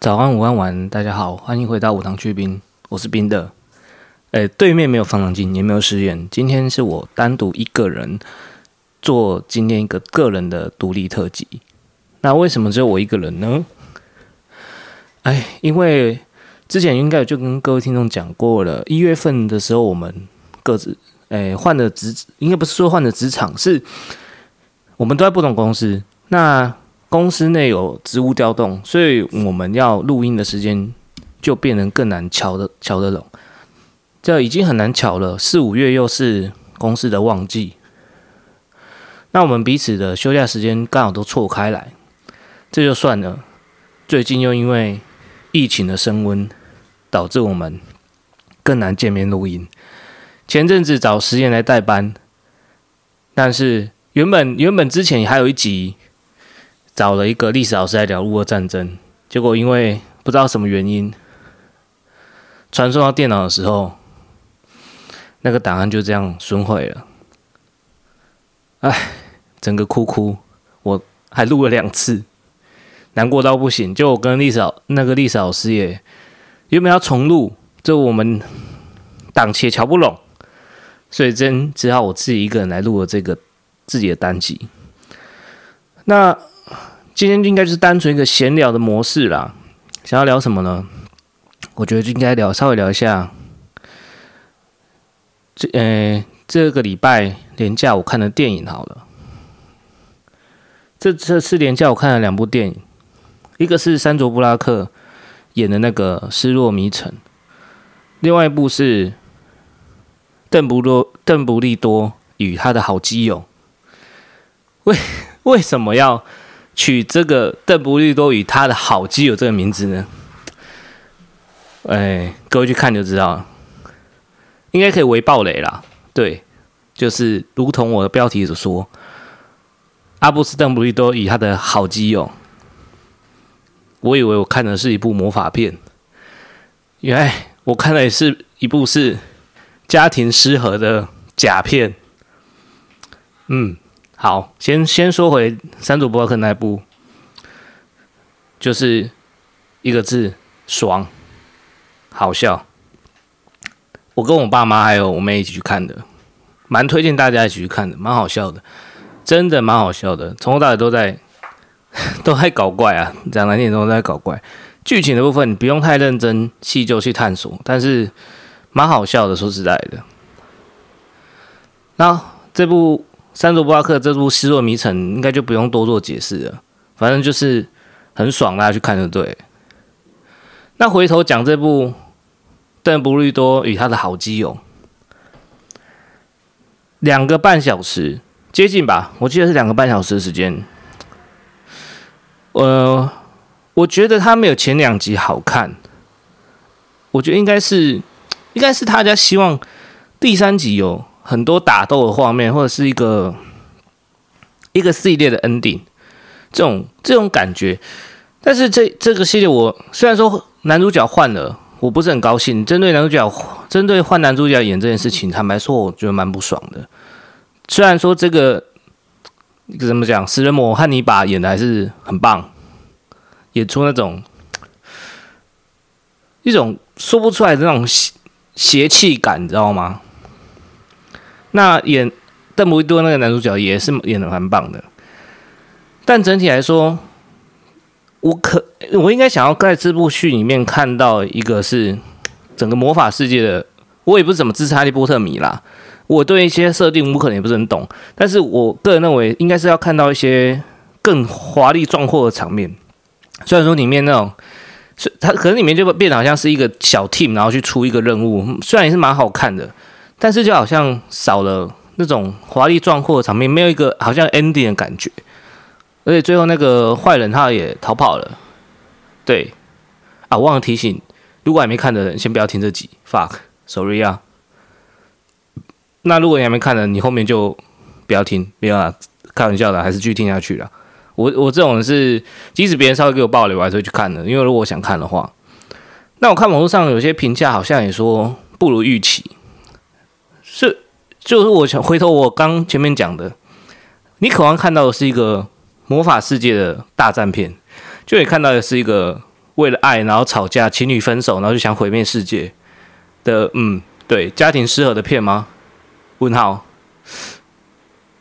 早安，午安，晚安，大家好，欢迎回到无糖去冰，我是冰的。诶，对面没有放浪镜，也没有实验。今天是我单独一个人做今天一个个人的独立特辑。那为什么只有我一个人呢？哎，因为之前应该就跟各位听众讲过了，一月份的时候我们各自诶换了职，应该不是说换了职场，是我们都在不同公司。那公司内有职务调动，所以我们要录音的时间就变得更难乔得乔得拢。这已经很难巧了，四五月又是公司的旺季，那我们彼此的休假时间刚好都错开来，这就算了。最近又因为疫情的升温，导致我们更难见面录音。前阵子找时间来代班，但是原本原本之前还有一集。找了一个历史老师来聊乌俄战争，结果因为不知道什么原因，传送到电脑的时候，那个档案就这样损毁了。哎，整个哭哭，我还录了两次，难过到不行。就我跟历史老那个历史老师也原本要重录，就我们档期也瞧不拢，所以真只好我自己一个人来录了这个自己的单集。那。今天应该就是单纯一个闲聊的模式啦。想要聊什么呢？我觉得就应该聊稍微聊一下这呃这个礼拜连假我看的电影好了。这这次连假我看了两部电影，一个是珊卓布拉克演的那个《失落迷城》，另外一部是邓布多邓布利多与他的好基友。为为什么要？取这个邓布利多与他的好基友这个名字呢？哎，各位去看就知道了，应该可以微爆雷啦。对，就是如同我的标题所说，阿布斯邓布利多与他的好基友。我以为我看的是一部魔法片，原来我看的也是一部是家庭失和的假片。嗯。好，先先说回三组博客那一部，就是一个字爽，好笑。我跟我爸妈还有我妹一起去看的，蛮推荐大家一起去看的，蛮好笑的，真的蛮好笑的，从头到尾都在 都在搞怪啊，讲难听点都在搞怪。剧情的部分你不用太认真细究去探索，但是蛮好笑的，说实在的。那这部。珊卓布拉克这部《失落迷城》应该就不用多做解释了，反正就是很爽，大家去看就对。那回头讲这部邓布利多与他的好基友，两个半小时接近吧，我记得是两个半小时的时间。呃，我觉得他没有前两集好看，我觉得应该是应该是他家希望第三集有。很多打斗的画面，或者是一个一个系列的 ending，这种这种感觉。但是这这个系列，我虽然说男主角换了，我不是很高兴。针对男主角，针对换男主角演这件事情，坦白说，我觉得蛮不爽的。虽然说这个怎么讲，食人魔汉尼拔演的还是很棒，演出那种一种说不出来的那种邪邪气感，你知道吗？那演邓布利多那个男主角也是演的蛮棒的，但整体来说，我可我应该想要在这部剧里面看到一个是整个魔法世界的，我也不是怎么支持哈利波特迷啦，我对一些设定我可能也不是很懂，但是我个人认为应该是要看到一些更华丽壮阔的场面，虽然说里面那种是它可能里面就变得好像是一个小 team，然后去出一个任务，虽然也是蛮好看的。但是就好像少了那种华丽壮阔的场面，没有一个好像 ending 的感觉，而且最后那个坏人他也逃跑了。对，啊，忘了提醒，如果还没看的人，先不要听这集，fuck，sorry 啊。那如果你还没看的，你后面就不要听，不要啊，开玩笑的，还是继续听下去啦。我我这种人是，即使别人稍微给我爆雷，我还是会去看的，因为如果我想看的话，那我看网络上有些评价好像也说不如预期。是，就是我想回头，我刚前面讲的，你渴望看到的是一个魔法世界的大战片，就你看到的是一个为了爱然后吵架，情侣分手然后就想毁灭世界的，嗯，对，家庭失和的片吗？问号。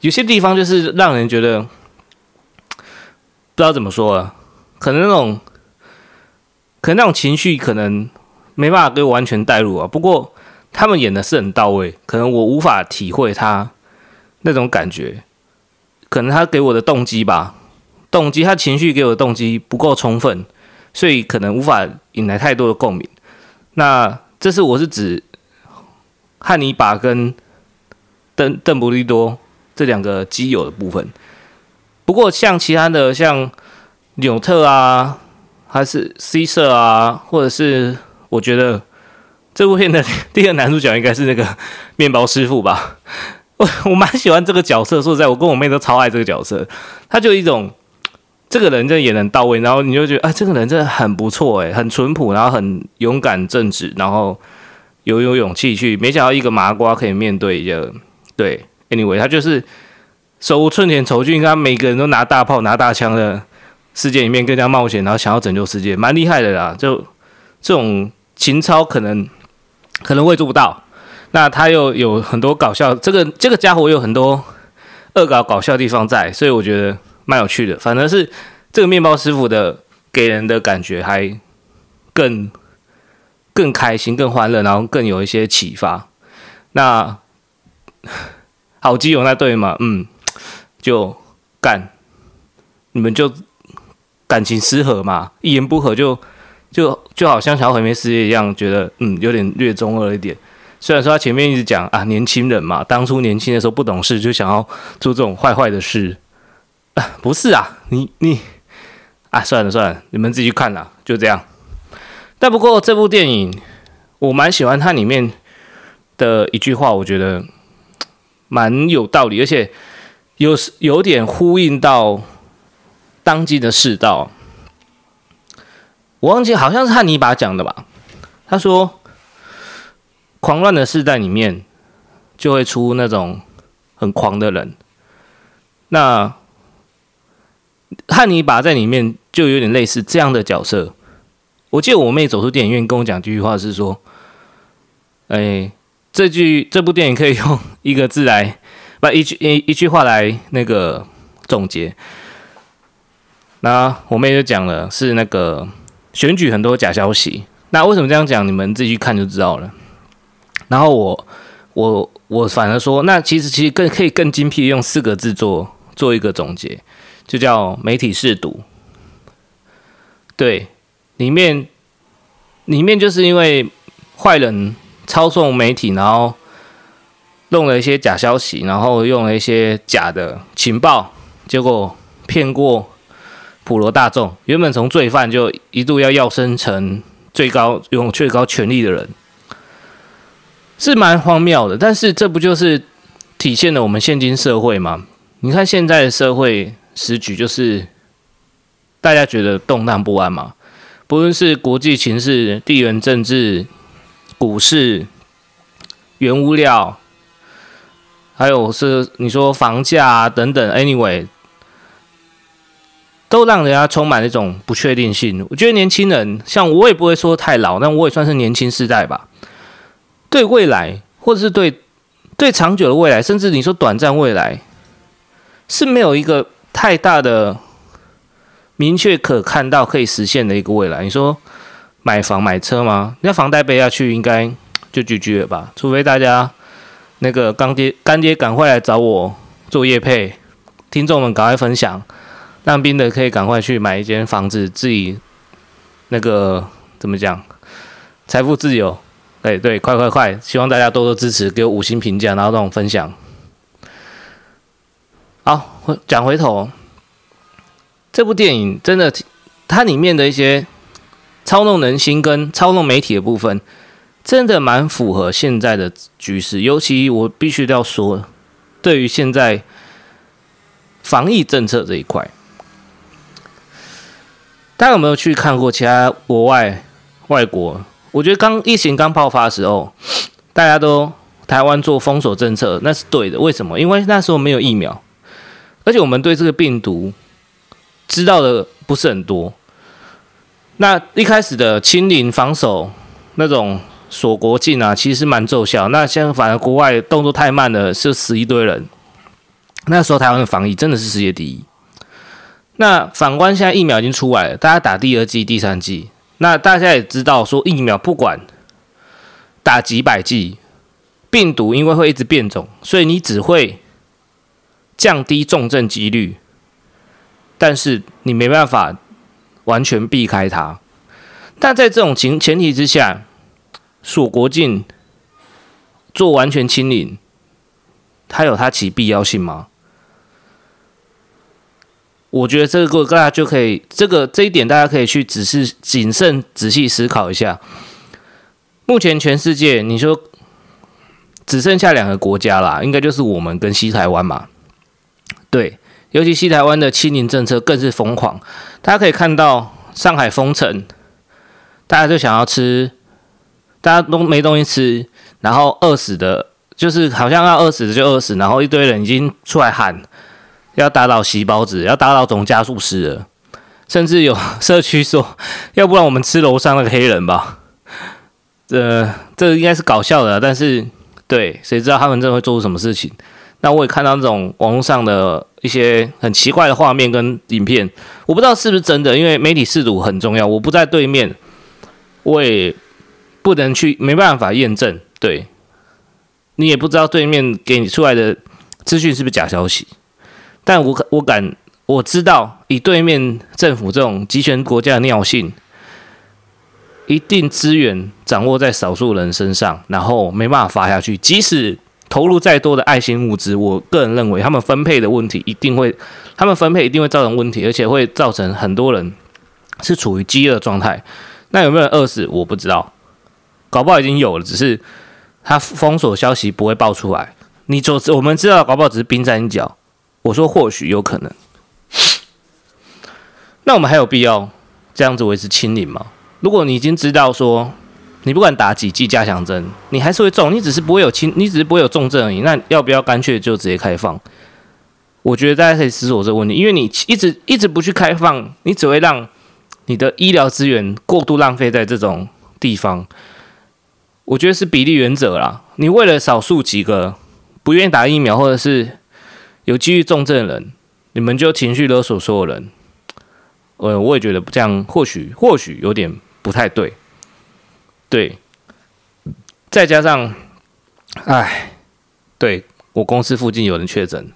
有些地方就是让人觉得不知道怎么说了，可能那种，可能那种情绪可能没办法给我完全带入啊。不过他们演的是很到位，可能我无法体会他那种感觉，可能他给我的动机吧，动机他情绪给我的动机不够充分，所以可能无法引来太多的共鸣。那这是我是指汉尼拔跟邓邓布利多。这两个基友的部分，不过像其他的，像纽特啊，还是 C 社啊，或者是我觉得这部片的第二男主角应该是那个面包师傅吧。我我蛮喜欢这个角色，说实在，我跟我妹都超爱这个角色。他就一种这个人真的演得很到位，然后你就觉得啊，这个人真的很不错诶，很淳朴，然后很勇敢正直，然后有有勇气去，没想到一个麻瓜可以面对一个对。Anyway，他就是手无寸铁、丑俊，他每个人都拿大炮、拿大枪的世界里面更加冒险，然后想要拯救世界，蛮厉害的啦。就这种情操，可能可能会做不到。那他又有很多搞笑，这个这个家伙有很多恶搞搞笑的地方在，所以我觉得蛮有趣的。反而是这个面包师傅的给人的感觉还更更开心、更欢乐，然后更有一些启发。那。好基友那对嘛？嗯，就干，你们就感情失和嘛，一言不合就就就好像想要毁灭世界一样，觉得嗯有点略中二一点。虽然说他前面一直讲啊，年轻人嘛，当初年轻的时候不懂事，就想要做这种坏坏的事。啊，不是啊，你你啊，算了算了，你们自己去看啦，就这样。但不过这部电影我蛮喜欢它里面的一句话，我觉得。蛮有道理，而且有有点呼应到当今的世道。我忘记好像是汉尼拔讲的吧？他说：“狂乱的世代里面，就会出那种很狂的人。”那汉尼拔在里面就有点类似这样的角色。我记得我妹走出电影院跟我讲这句话是说：“哎。”这句这部电影可以用一个字来，不一句一一句话来那个总结。那我妹就讲了，是那个选举很多假消息。那为什么这样讲？你们自己去看就知道了。然后我我我反而说，那其实其实更可以更精辟，用四个字做做一个总结，就叫媒体试读。对，里面里面就是因为坏人。操纵媒体，然后弄了一些假消息，然后用了一些假的情报，结果骗过普罗大众。原本从罪犯就一度要要升成最高拥有最高权力的人，是蛮荒谬的。但是这不就是体现了我们现今社会吗？你看现在的社会时局，就是大家觉得动荡不安嘛，不论是国际情势、地缘政治。股市、原物料，还有是你说房价啊等等，anyway，都让人家充满那种不确定性。我觉得年轻人，像我也不会说太老，但我也算是年轻世代吧。对未来，或者是对对长久的未来，甚至你说短暂未来，是没有一个太大的明确可看到可以实现的一个未来。你说？买房买车吗？那房贷背下去，应该就拒绝吧？除非大家那个干爹干爹赶快来找我做业配，听众们赶快分享，当兵的可以赶快去买一间房子，自己那个怎么讲，财富自由。对对，快快快！希望大家多多支持，给我五星评价，然后让我分享。好，讲回头，这部电影真的，它里面的一些。操弄人心跟操弄媒体的部分，真的蛮符合现在的局势。尤其我必须要说，对于现在防疫政策这一块，大家有没有去看过其他国外外国？我觉得刚疫情刚爆发的时候，大家都台湾做封锁政策，那是对的。为什么？因为那时候没有疫苗，而且我们对这个病毒知道的不是很多。那一开始的清零防守那种锁国境啊，其实蛮奏效。那现在反而国外动作太慢了，就死一堆人。那时候台湾的防疫真的是世界第一。那反观现在疫苗已经出来了，大家打第二剂、第三剂。那大家也知道，说疫苗不管打几百剂，病毒因为会一直变种，所以你只会降低重症几率，但是你没办法完全避开它。但在这种情前提之下，锁国境做完全清零，它有它其必要性吗？我觉得这个大家就可以，这个这一点大家可以去仔细、谨慎、仔细思考一下。目前全世界，你说只剩下两个国家啦，应该就是我们跟西台湾嘛。对，尤其西台湾的清零政策更是疯狂。大家可以看到上海封城，大家就想要吃，大家都没东西吃，然后饿死的，就是好像要饿死的就饿死，然后一堆人已经出来喊。要打倒习包子，要打倒总加速师了，甚至有 社区说，要不然我们吃楼上那个黑人吧。这这应该是搞笑的，但是对，谁知道他们真的会做出什么事情？那我也看到那种网络上的一些很奇怪的画面跟影片，我不知道是不是真的，因为媒体识读很重要。我不在对面，我也不能去，没办法验证。对，你也不知道对面给你出来的资讯是不是假消息。但我我敢我知道，以对面政府这种集权国家的尿性，一定资源掌握在少数人身上，然后没办法发下去。即使投入再多的爱心物资，我个人认为他们分配的问题一定会，他们分配一定会造成问题，而且会造成很多人是处于饥饿状态。那有没有饿死？我不知道，搞不好已经有了，只是他封锁消息不会爆出来。你就我们知道，搞不好只是冰山一角。我说或许有可能，那我们还有必要这样子维持清零吗？如果你已经知道说，你不管打几剂加强针，你还是会中，你只是不会有轻，你只是不会有重症而已。那要不要干脆就直接开放？我觉得大家可以思索这个问题，因为你一直一直不去开放，你只会让你的医疗资源过度浪费在这种地方。我觉得是比例原则啦，你为了少数几个不愿意打疫苗，或者是有机遇重症的人，你们就情绪勒索所有人。呃，我也觉得这样或许或许有点不太对。对，再加上，哎，对我公司附近有人确诊，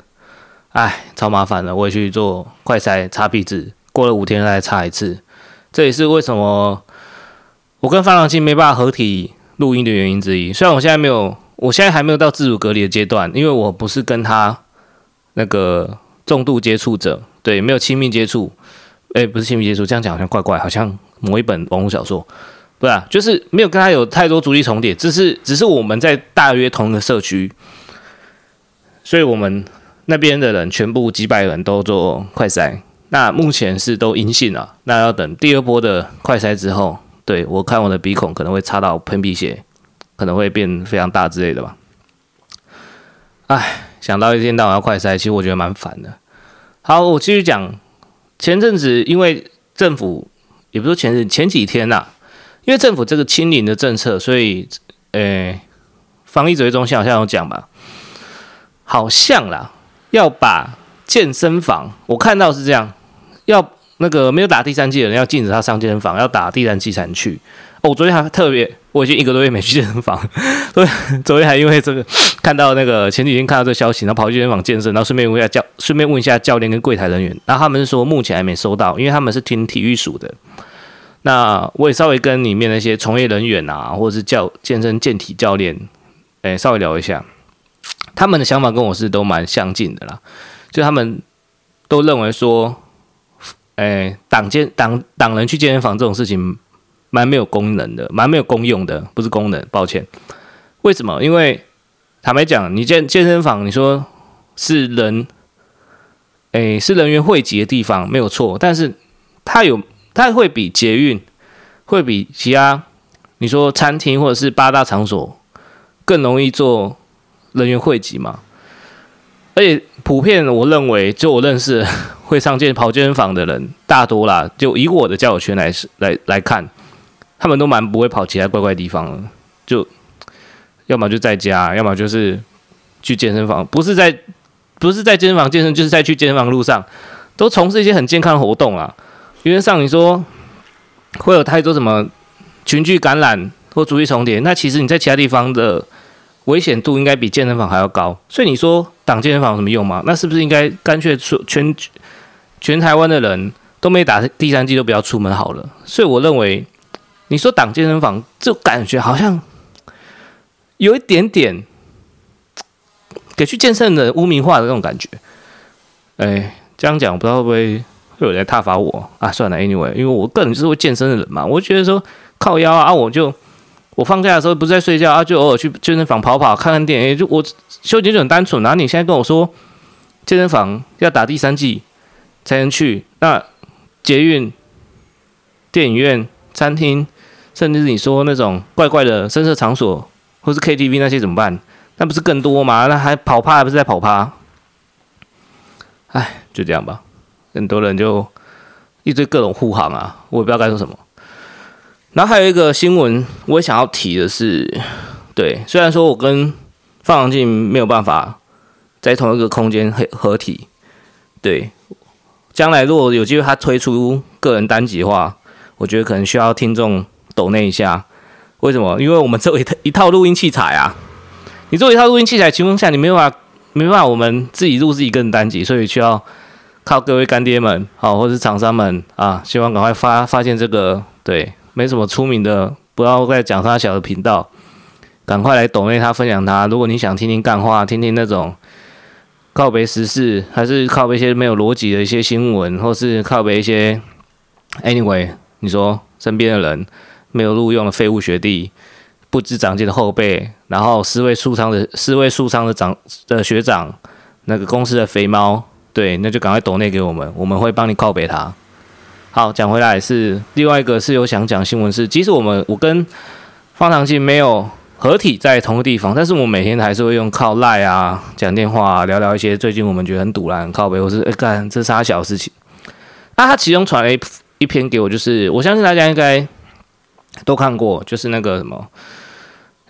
哎，超麻烦的。我也去做快筛插鼻子，过了五天再插一次。这也是为什么我跟方朗庆没办法合体录音的原因之一。虽然我现在没有，我现在还没有到自主隔离的阶段，因为我不是跟他。那个重度接触者，对，没有亲密接触，哎，不是亲密接触，这样讲好像怪怪，好像某一本网络小说，对啊，就是没有跟他有太多足迹重叠，只是只是我们在大约同一个社区，所以我们那边的人全部几百人都做快筛，那目前是都阴性了，那要等第二波的快筛之后，对，我看我的鼻孔可能会插到喷鼻血，可能会变非常大之类的吧，哎。想到一天到晚要快筛，其实我觉得蛮烦的。好，我继续讲。前阵子因为政府，也不是前日前几天呐、因为政府这个清零的政策，所以，诶、防疫指挥中心好像有讲吧，好像啦，要把健身房，我看到是这样，要那个没有打第三剂的人要禁止他上健身房，要打第三剂才能去。哦，我昨天还特别。我已经一个多月没去健身房，所以 昨天还因为这个看到那个前几天看到这个消息，然后跑去健身房健身，然后顺便问一下教，顺便问一下教练跟柜台人员，然后他们是说目前还没收到，因为他们是听体育署的。那我也稍微跟里面那些从业人员啊，或者是教健身健体教练，诶，稍微聊一下，他们的想法跟我是都蛮相近的啦，就他们都认为说，诶，挡健党党人去健身房这种事情。蛮没有功能的，蛮没有功用的，不是功能，抱歉。为什么？因为坦白讲，你健健身房，你说是人，诶，是人员汇集的地方，没有错。但是它有，它会比捷运，会比其他，你说餐厅或者是八大场所更容易做人员汇集嘛？而且普遍，我认为，就我认识 会上健跑健身房的人，大多啦，就以我的交友圈来来来看，他们都蛮不会跑其他怪怪地方的，就要么就在家，要么就是去健身房，不是在不是在健身房健身，就是在去健身房路上，都从事一些很健康的活动啊。原则上你说会有太多什么群聚感染或足迹重叠，那其实你在其他地方的。危险度应该比健身房还要高，所以你说挡健身房有什么用吗？那是不是应该干脆说全全台湾的人都没打第三剂都不要出门好了？所以我认为，你说挡健身房，就感觉好像有一点点给去健身的污名化的那种感觉。哎，这样讲不知道会不会会有人来挞伐我啊？算了，anyway，因为我个人就是会健身的人嘛，我觉得说靠腰啊，我就。我放假的时候不是在睡觉啊，就偶尔去健身房跑跑、看看电影。就我休息就很单纯，然后你现在跟我说健身房要打第三剂才能去，那捷运、电影院、餐厅，甚至是你说那种怪怪的声色场所，或是 KTV 那些怎么办？那不是更多吗？那还跑趴还不是在跑趴？哎，就这样吧。很多人就一堆各种护航啊，我也不知道该说什么。然后还有一个新闻，我也想要提的是，对，虽然说我跟方长进没有办法在同一个空间合合体，对，将来如果有机会他推出个人单集的话，我觉得可能需要听众抖那一下。为什么？因为我们只有一套一套录音器材啊，你做一套录音器材情况下，你没办法没办法我们自己录自己个人单集，所以需要靠各位干爹们，好，或是厂商们啊，希望赶快发发现这个对。没什么出名的，不要再讲他小的频道，赶快来抖内他分享他。如果你想听听干话，听听那种靠北时事，还是靠北一些没有逻辑的一些新闻，或是靠北一些，anyway，你说身边的人没有录用的废物学弟，不知长进的后辈，然后四位数仓的四位数仓的长的学长，那个公司的肥猫，对，那就赶快抖内给我们，我们会帮你靠北他。好，讲回来是另外一个是有想讲新闻是，即使我们我跟方长进没有合体在同个地方，但是我每天还是会用靠赖啊讲电话啊，聊聊一些最近我们觉得很堵烂靠北，或是哎干这啥小事情。那他其中传了一一篇给我，就是我相信大家应该都看过，就是那个什么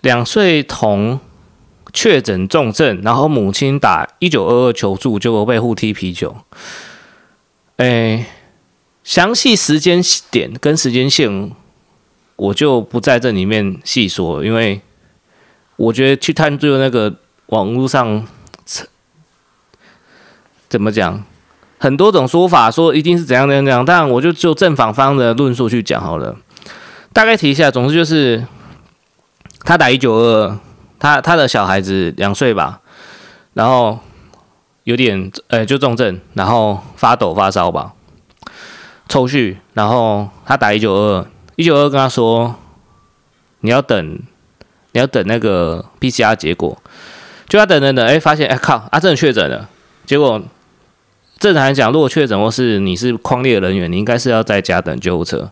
两岁童确诊重症，然后母亲打一九二二求助，结果被互踢啤酒，哎。详细时间点跟时间线，我就不在这里面细说，因为我觉得去探究那个网络上怎么讲，很多种说法，说一定是怎样怎样怎样，但我就就正反方的论述去讲好了。大概提一下，总之就是他打一九二，他他的小孩子两岁吧，然后有点呃、就重症，然后发抖发烧吧。抽血，然后他打一九二，一九二跟他说，你要等，你要等那个 PCR 结果，就他等等等，哎，发现哎靠，啊真的确诊了。结果正常来讲，如果确诊或是你是匡列人员，你应该是要在家等救护车，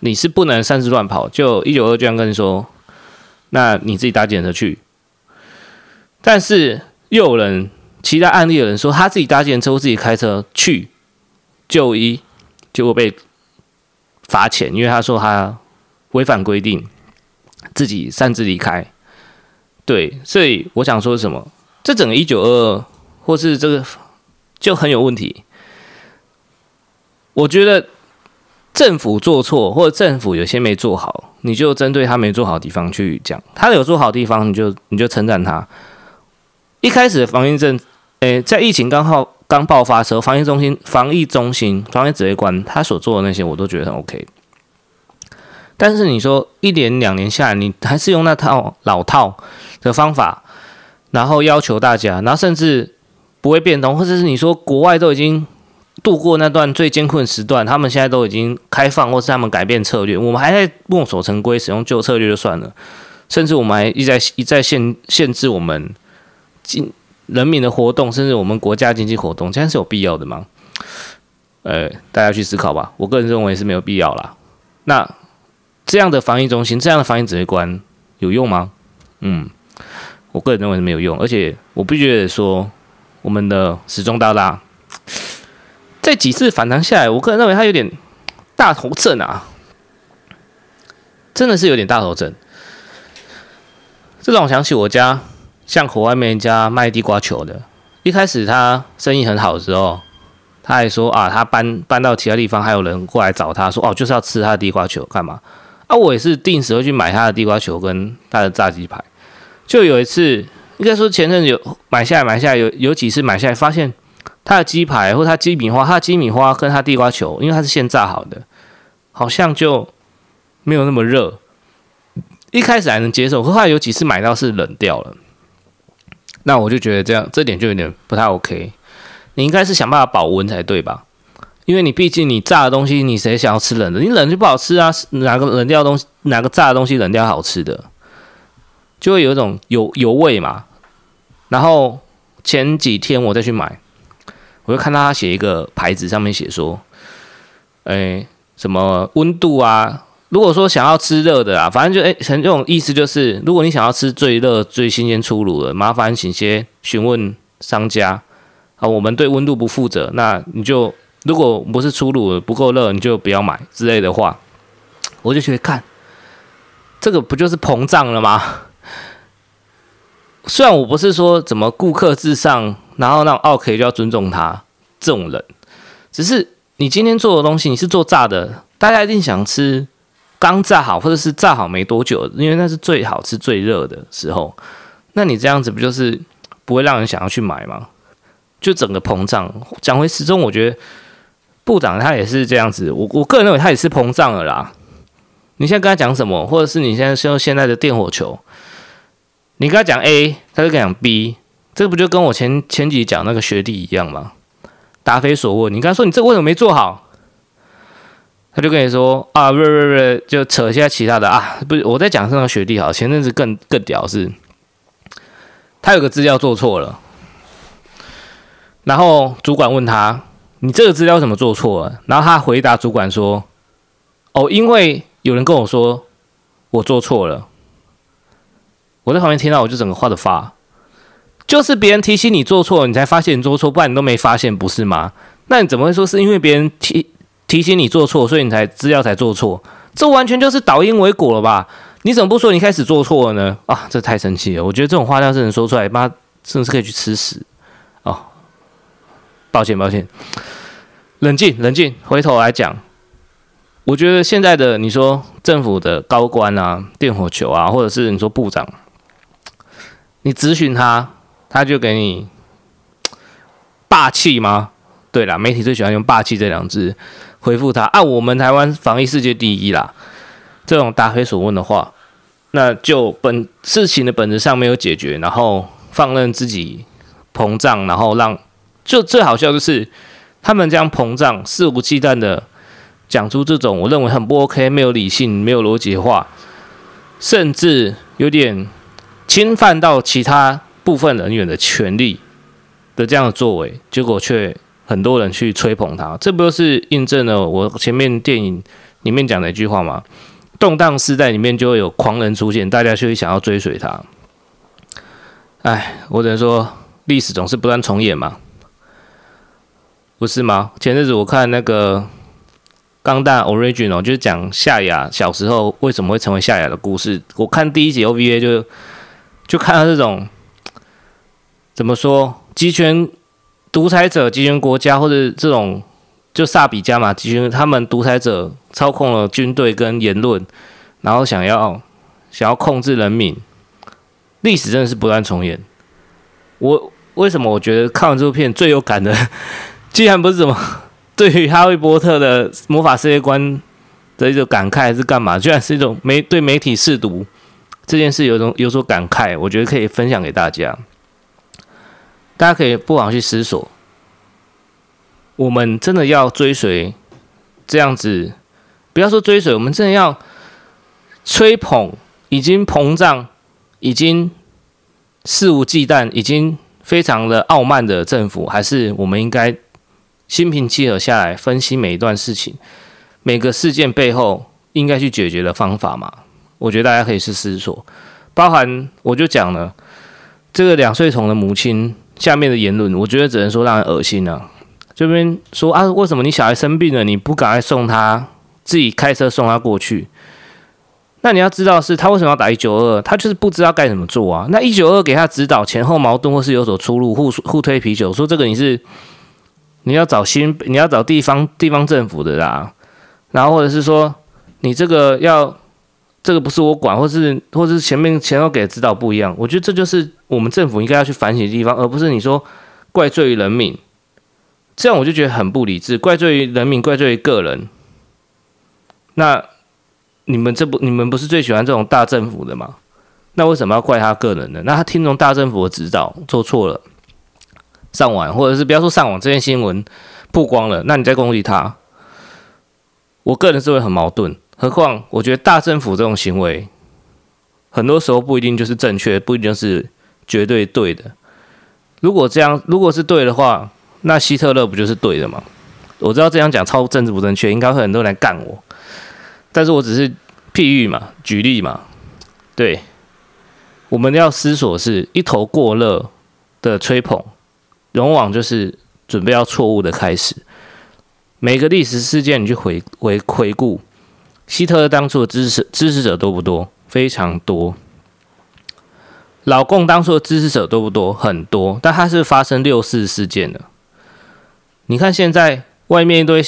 你是不能擅自乱跑。就一九二二居然跟你说，那你自己搭检车去。但是又有人其他案例的人说，他自己搭检车或自己开车去就医。结果被罚钱，因为他说他违反规定，自己擅自离开。对，所以我想说什么？这整个一九二二，或是这个就很有问题。我觉得政府做错，或者政府有些没做好，你就针对他没做好的地方去讲；他有做好的地方，你就你就称赞他。一开始防疫政，诶，在疫情刚好。刚爆发时候，防疫中心、防疫中心、防疫指挥官他所做的那些，我都觉得很 OK。但是你说一年两年下来，你还是用那套老套的方法，然后要求大家，然后甚至不会变通，或者是你说国外都已经度过那段最艰困时段，他们现在都已经开放，或是他们改变策略，我们还在墨守成规，使用旧策略就算了，甚至我们还一再一再限限制我们经。人民的活动，甚至我们国家经济活动，这样是有必要的吗？呃，大家去思考吧。我个人认为是没有必要啦。那这样的防疫中心，这样的防疫指挥官有用吗？嗯，我个人认为是没有用。而且我必须得说，我们的时中大大，这几次反弹下来，我个人认为他有点大头症啊，真的是有点大头症。这让我想起我家巷口外面一家卖地瓜球的，一开始他生意很好的时候，他还说啊，他搬搬到其他地方，还有人过来找他说哦，就是要吃他的地瓜球干嘛？啊，我也是定时会去买他的地瓜球跟他的炸鸡排。就有一次，应该说前阵有买下来买下来，有有几次买下来，发现他的鸡排或他鸡米花，他的鸡米花跟他地瓜球，因为他是现炸好的，好像就没有那么热。一开始还能接受，后来有几次买到是冷掉了，那我就觉得这样这点就有点不太 OK。你应该是想办法保温才对吧？因为你毕竟你炸的东西，你谁想要吃冷的？你冷就不好吃啊！哪个冷掉的东西，哪个炸的东西冷掉好吃的？就会有一种油油味嘛。然后前几天我再去买，我就看到他写一个牌子，上面写说，哎，什么温度啊？如果说想要吃热的啊，反正就哎，成这种意思就是，如果你想要吃最热、最新鲜出炉的，麻烦请先询问商家啊，我们对温度不负责。那你就如果不是出炉不够热，你就不要买之类的话，我就觉得看这个不就是膨胀了吗？虽然我不是说怎么顾客至上，然后那种 OK 就要尊重他这种人，只是你今天做的东西，你是做炸的，大家一定想吃。刚炸好，或者是炸好没多久，因为那是最好吃、最热的时候。那你这样子不就是不会让人想要去买吗？就整个膨胀。讲回时钟，我觉得部长他也是这样子。我我个人认为他也是膨胀了啦。你现在跟他讲什么，或者是你现在用现在的电火球，你跟他讲 A，他就跟讲 B，这不就跟我前前几讲那个学弟一样吗？答非所问。你刚才说你这个为什么没做好？他就跟你说啊，不不不，就扯一下其他的啊，不是我在讲那个学弟好，前阵子更更屌是，他有个资料做错了，然后主管问他，你这个资料怎么做错了？然后他回答主管说，哦，因为有人跟我说我做错了，我在旁边听到我就整个话都发，就是别人提醒你做错，你才发现你做错，不然你都没发现不是吗？那你怎么会说是因为别人提？提醒你做错，所以你才资料才做错，这完全就是导因为果了吧？你怎么不说你开始做错了呢？啊，这太生气了！我觉得这种话要是能说出来，妈，真的是可以去吃屎哦！抱歉，抱歉，冷静，冷静。回头来讲，我觉得现在的你说政府的高官啊，电火球啊，或者是你说部长，你咨询他，他就给你霸气吗？对啦，媒体最喜欢用“霸气”这两字。回复他啊，我们台湾防疫世界第一啦，这种答非所问的话，那就本事情的本质上没有解决，然后放任自己膨胀，然后让就最好笑就是他们这样膨胀，肆无忌惮的讲出这种我认为很不 OK、没有理性、没有逻辑的话，甚至有点侵犯到其他部分人员的权利的这样的作为，结果却。很多人去吹捧他，这不就是印证了我前面电影里面讲的一句话吗？动荡时代里面就会有狂人出现，大家就会想要追随他。哎，我只能说，历史总是不断重演嘛，不是吗？前阵子我看那个《钢弹 Original》，就是讲夏亚小时候为什么会成为夏亚的故事。我看第一集 OVA 就就看到这种怎么说集权。独裁者、集权国家或者这种就萨比家嘛，集权他们独裁者操控了军队跟言论，然后想要想要控制人民，历史真的是不断重演。我为什么我觉得看完这部片最有感的，既然不是什么对于哈利波特的魔法世界观的一种感慨，还是干嘛？居然是一种媒对媒体试读这件事有种有所感慨，我觉得可以分享给大家。大家可以不妨去思索，我们真的要追随这样子，不要说追随，我们真的要吹捧已经膨胀、已经肆无忌惮、已经非常的傲慢的政府，还是我们应该心平气和下来分析每一段事情、每个事件背后应该去解决的方法嘛？我觉得大家可以去思索，包含我就讲了这个两岁童的母亲。下面的言论，我觉得只能说让人恶心了、啊。这边说啊，为什么你小孩生病了，你不赶快送他，自己开车送他过去？那你要知道是他为什么要打一九二，他就是不知道该怎么做啊。那一九二给他指导前后矛盾或是有所出入，互互推啤酒，说这个你是你要找新你要找地方地方政府的啦，然后或者是说你这个要这个不是我管，或是或是前面前后给的指导不一样，我觉得这就是我们政府应该要去反省的地方，而不是你说怪罪于人民，这样我就觉得很不理智，怪罪于人民，怪罪于个人，那。你们这不，你们不是最喜欢这种大政府的吗？那为什么要怪他个人呢？那他听从大政府的指导做错了，上网或者是不要说上网，这件新闻曝光了，那你再攻击他，我个人是会很矛盾。何况我觉得大政府这种行为，很多时候不一定就是正确，不一定是绝对对的。如果这样，如果是对的话，那希特勒不就是对的吗？我知道这样讲超政治不正确，应该会很多人来干我。但是我只是譬喻嘛，举例嘛，对，我们要思索是一头过热的吹捧，往往就是准备要错误的开始。每个历史事件你去回回回顾，希特勒当初的支持支持者多不多？非常多。老共当初的支持者多不多？很多。但他是发生六四事件的。你看现在外面一堆。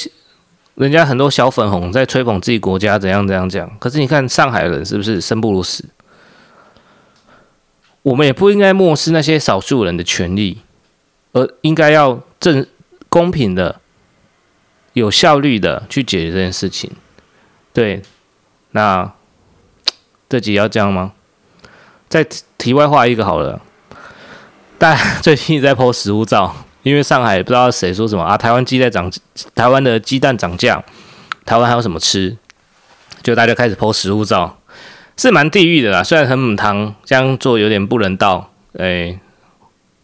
人家很多小粉红在吹捧自己国家怎样怎样讲，可是你看上海人是不是生不如死？我们也不应该漠视那些少数人的权利，而应该要正公平的、有效率的去解决这件事情。对，那这集要这样吗？再题外话一个好了，大家 最近在 po 食物照。因为上海不知道谁说什么啊，台湾鸡在涨，台湾的鸡蛋涨价，台湾还有什么吃？就大家开始 po 食物照，是蛮地狱的啦。虽然很母汤，这样做有点不人道，哎，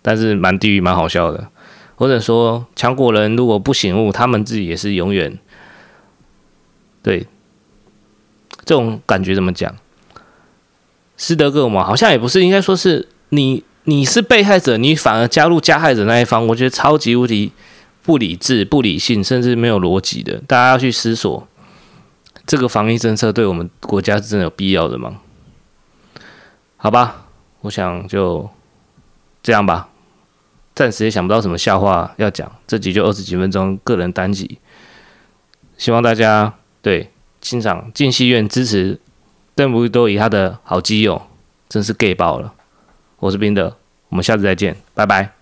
但是蛮地狱，蛮好笑的。或者说，强国人如果不醒悟，他们自己也是永远对这种感觉怎么讲？斯德哥尔摩好像也不是，应该说是你。你是被害者，你反而加入加害者那一方，我觉得超级无敌不理智、不理性，甚至没有逻辑的。大家要去思索，这个防疫政策对我们国家是真的有必要的吗？好吧，我想就这样吧。暂时也想不到什么笑话要讲，这集就二十几分钟，个人单集。希望大家对欣赏进戏院支持邓布利多与他的好基友，真是 gay 爆了。我是宾德，我们下次再见，拜拜。